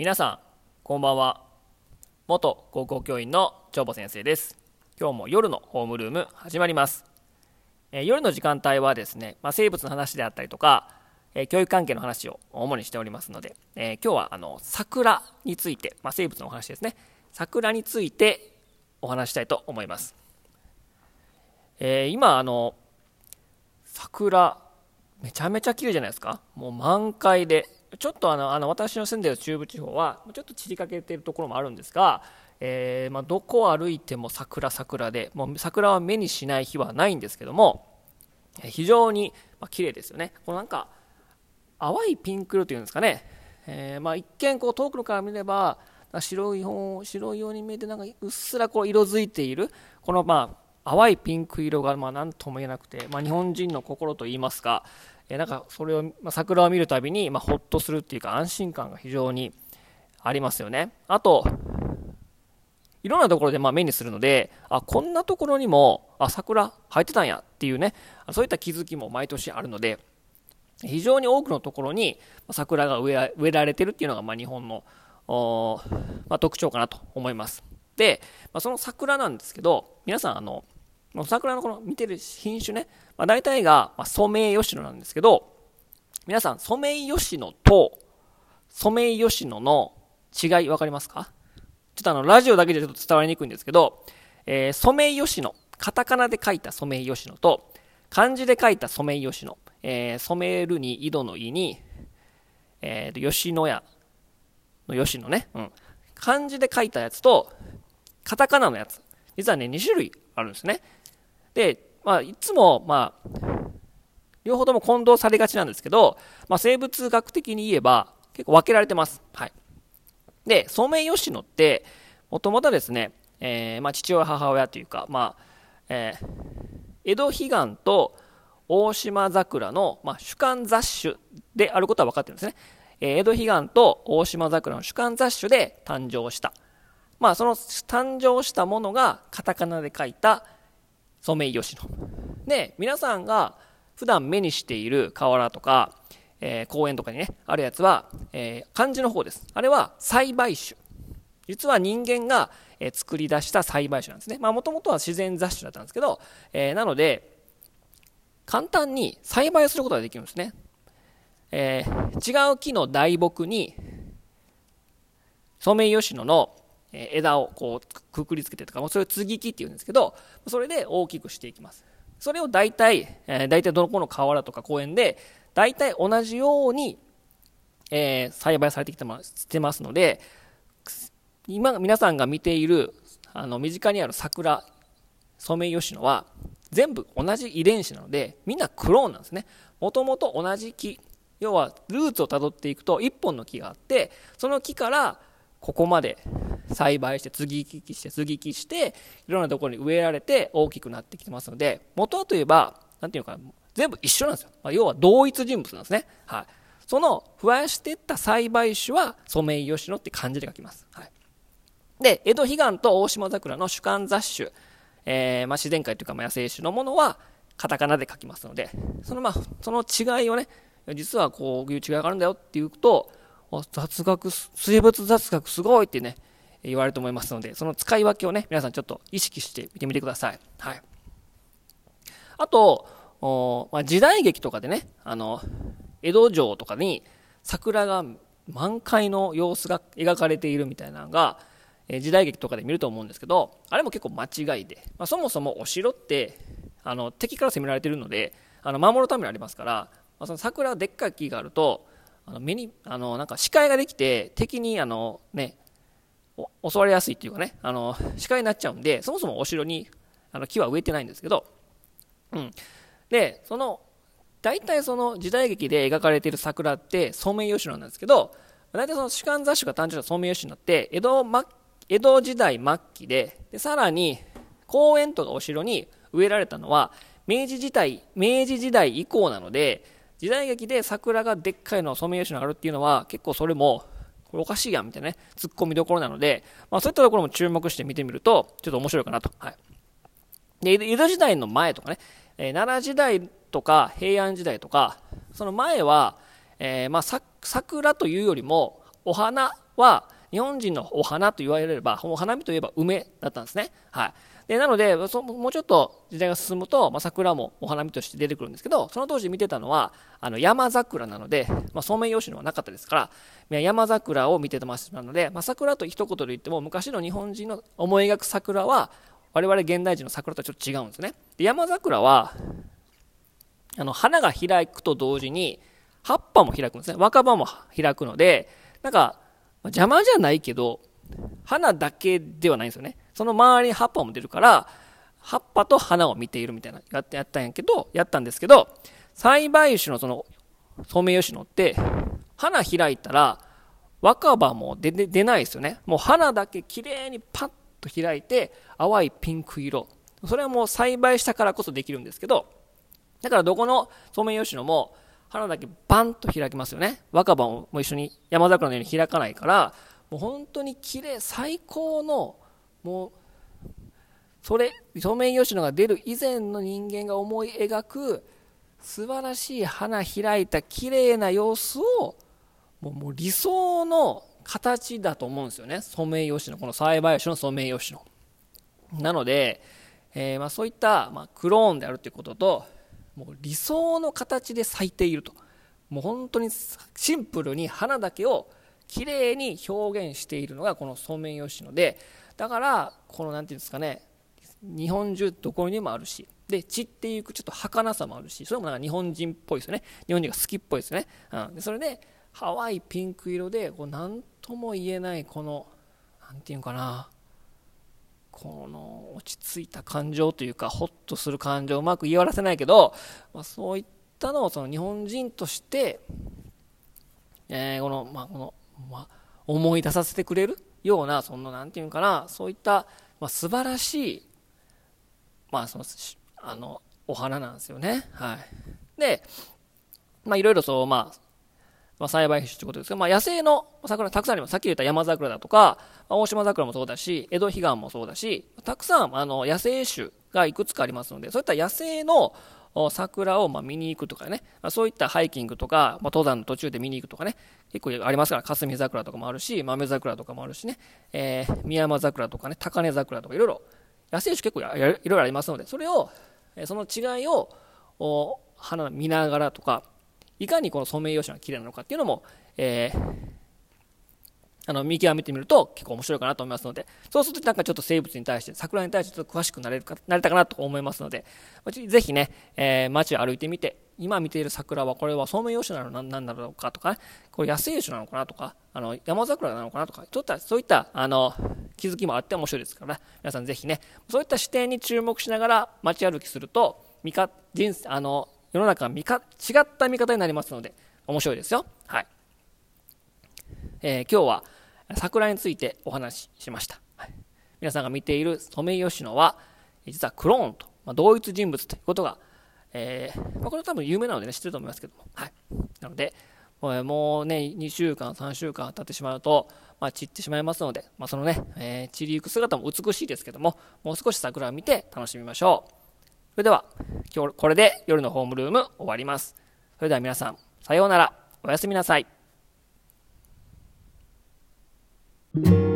皆さんこんばんは。元高校教員の長保先生です。今日も夜のホームルーム始まります。え夜の時間帯はですね、まあ、生物の話であったりとか、え教育関係の話を主にしておりますので、え今日はあの桜について、まあ、生物のお話ですね。桜についてお話したいと思います、え、今あの桜めちゃめちゃ綺麗じゃないですか。もう満開でちょっとあのあの私の住んでいる中部地方はちょっと散りかけているところもあるんですが、えー、まあ、どこを歩いても桜桜でもう桜は目にしない日はないんですけども非常にまあ綺麗ですよね。このなんか淡いピンク色というんですかね、えー、まあ、一見こう遠くから見れば白い方白いように見えてなんかうっすらこう色づいているこのまあ淡いピンク色がまあ何とも言えなくて、まあ、日本人の心といいますか、えなんかそれを、まあ、桜を見るたびに、まあ、ほっとするっていうか安心感が非常にありますよね。あと、いろんなところでま目にするので、あ、こんなところにも、あ、桜生えてたんやっていうね、そういった気づきも毎年あるので、非常に多くのところに桜が植えられてるっていうのがま日本の、まあ、特徴かなと思います。で、まあ、その桜なんですけど、皆さん、あの、桜のこの見てる品種ね、まあ、大体が、ソメイヨシノなんですけど、皆さん、ソメイヨシノとソメイヨシノの違い分かりますか？ちょっとあの、ラジオだけでちょっと伝わりにくいんですけど、えー、ソメイヨシノ、カタカナで書いたソメイヨシノと、漢字で書いたソメイヨシノ、えー、染めるに井戸の井に、えー、吉野家の吉野ね、うん。漢字で書いたやつと、カタカナのやつ。実はね、2種類あるんですね。で、まあ、いつも、まあ、両方とも混同されがちなんですけど、まあ、生物学的に言えば、結構分けられてます。はい。で、ソメイヨシノって、もともとですね、えー、まあ、父親、母親というか、まあ、えー、江戸彼岸と大島桜の、まあ、主観雑種であることは分かってるんですね。えー、江戸彼岸と大島桜の主観雑種で誕生した。まあ、その誕生したものがカタカナで書いたソメイヨシノ。で、皆さんが普段目にしている河原とか、えー、公園とかにね、あるやつは、えー、漢字の方です。あれは栽培種。実は人間が、えー、作り出した栽培種なんですね。まあ、もともとは自然雑種だったんですけど、えー、なので、簡単に栽培することができるんですね。えー、違う木の大木に、ソメイヨシノの枝をこうくくりつけてとか、それを継ぎ木っていうんですけど、それで大きくしていきます。それを大体、えー、大体どこの河原とか公園で、大体同じように、えー、栽培されてきてますてますので、今皆さんが見ている、あの、身近にある桜、ソメイヨシノは、全部同じ遺伝子なので、みんなクローンなんですね。もともと同じ木、要はルーツをたどっていくと1本の木があって、その木からここまで栽培して継ぎ木して継ぎ木していろんなところに植えられて大きくなってきてますので元はといえば何ていうか全部一緒なんですよ、まあ、要は同一人物なんですね、はい、その増やしていった栽培種はソメイヨシノって漢字で書きます、はい、で江戸彼岸と大島桜の主観雑種、えー、まあ、自然界というかま野生種のものはカタカナで書きますのでそのまあその違いをね実はこういう違いがあるんだよっていうと雑学生物雑学すごいってね言われると思いますので、その使い分けをね、皆さんちょっと意識してみてみてください。はい。あと、まあ、時代劇とかでね、あの、江戸城とかに桜が満開の様子が描かれているみたいなのが、え時代劇とかで見ると思うんですけど、あれも結構間違いで、まあ、そもそもお城って、あの、敵から攻められてるので、あの、守るためにありますから、まあ、その桜でっかい木があると、あの目に、あの、なんか視界ができて、敵に、あの、ね、襲われやすいっていうかね、あの、視界になっちゃうんで、そもそもお城にあの木は植えてないんですけど、うん。で、その、大体その時代劇で描かれている桜ってソメイヨシノなんですけど、大体その主観雑種が誕生したソメイヨシノって、江戸末、江戸時代末期で、で、さらに公園とかお城に植えられたのは、明治時代、明治時代以降なので、時代劇で桜がでっかいのソメイヨシノがあるっていうのは、結構それもこれおかしいやんみたいなね、突っ込みどころなので、まあそういったところも注目して見てみると、ちょっと面白いかなと。はい。で、江戸時代の前とかね、えー、奈良時代とか平安時代とか、その前は、えー、まあ桜というよりも、お花は日本人のお花と言われれば、お花見といえば梅だったんですね。はい。で、なので、そもうちょっと時代が進むと、まあ、桜もお花見として出てくるんですけど、その当時見てたのは、あの、山桜なので、まあ、ソメイヨシノはなかったですから、山桜を見てましたので、まあ、桜と一言で言っても、昔の日本人の思い描く桜は、我々現代人の桜とはちょっと違うんですね。で山桜は、あの、花が開くと同時に、葉っぱも開くんですね。若葉も開くので、なんか、邪魔じゃないけど、花だけではないんですよね。その周りに葉っぱも出るから、葉っぱと花を見ているみたいな、やってやったんやけど、やったんですけど、栽培種のその、ソメイヨシノって、花開いたら、若葉も出出ないですよね。もう花だけ綺麗にパッと開いて、淡いピンク色。それはもう栽培したからこそできるんですけど、だからどこのソメイヨシノも、花だけバンと開きますよね。若葉も一緒に山桜のように開かないから、もう本当に綺麗、最高の、もう、それ、ソメイヨシノが出る以前の人間が思い描く、素晴らしい花開いた綺麗な様子を、もう理想の形だと思うんですよね。ソメイヨシノ、この栽培種のソメイヨシノ。なので、えー、まそういった、ま、クローンであるということと、もう理想の形で咲いていると。もう本当にシンプルに花だけを綺麗に表現しているのがこのソメイヨシノでだからこの何て言うんですかね日本中どこにもあるしで散っていくちょっと儚さもあるしそれもなんか日本人っぽいですよね。日本人が好きっぽいですね、うん、でそれで淡いピンク色でこう何とも言えないこの何て言うかなこの落ち着いた感情というかホッとする感情うまく言い表せないけど、まあ、そういったのをその日本人として、えー、この、まあ、このまあ、思い出させてくれるような、その、なんていうかな、そういった、まあ、素晴らしい、まあ、その、あの、お花なんですよね。はい。で、まあ、いろいろそう、まあ、まあ、栽培種ということですけど、まあ、野生の桜たくさんあります。さっき言った山桜だとか、まあ、大島桜もそうだし、江戸彼岸もそうだし、たくさん、あの、野生種がいくつかありますので、そういった野生の桜をま見に行くとかね、まそういったハイキングとか、ま登山の途中で見に行くとかね、結構ありますから、霞桜とかもあるし、豆桜とかもあるしね、えー、宮山桜とかね、高根桜とかいろいろ、野生種結構いろいろありますので、それを、その違いを、花見ながらとか、いかにこのソメイヨシノが綺麗なのかっていうのも、えーあの、見極めてみると結構面白いかなと思いますので、そうするとなんかちょっと生物に対して、桜に対してちょっと詳しくなれるか、なれたかなと思いますので、ぜひね、えー、街を歩いてみて、今見ている桜はこれはソメイヨシなの何だろうかとか、ね、これ野生種なのかなとか、あの、山桜なのかなとか、ちょっとそういった、あの、気づきもあって面白いですから、ね、皆さんぜひね、そういった視点に注目しながら街歩きすると、見か、人生、あの、世の中が見か、違った見方になりますので、面白いですよ。はい。えー、今日は桜についてお話ししました。はい、皆さんが見ているソメイヨシノは、実はクローンと、まあ、同一人物ということが、えー、まあ、これは多分有名なのでね、知ってると思いますけども。はい。なので、もうね、2週間、3週間経ってしまうと、まあ、散ってしまいますので、まあ、そのね、えー、散りゆく姿も美しいですけども、もう少し桜を見て楽しみましょう。それでは、今日これで夜のホームルーム終わります。それでは皆さん、さようなら。おやすみなさい。Thank you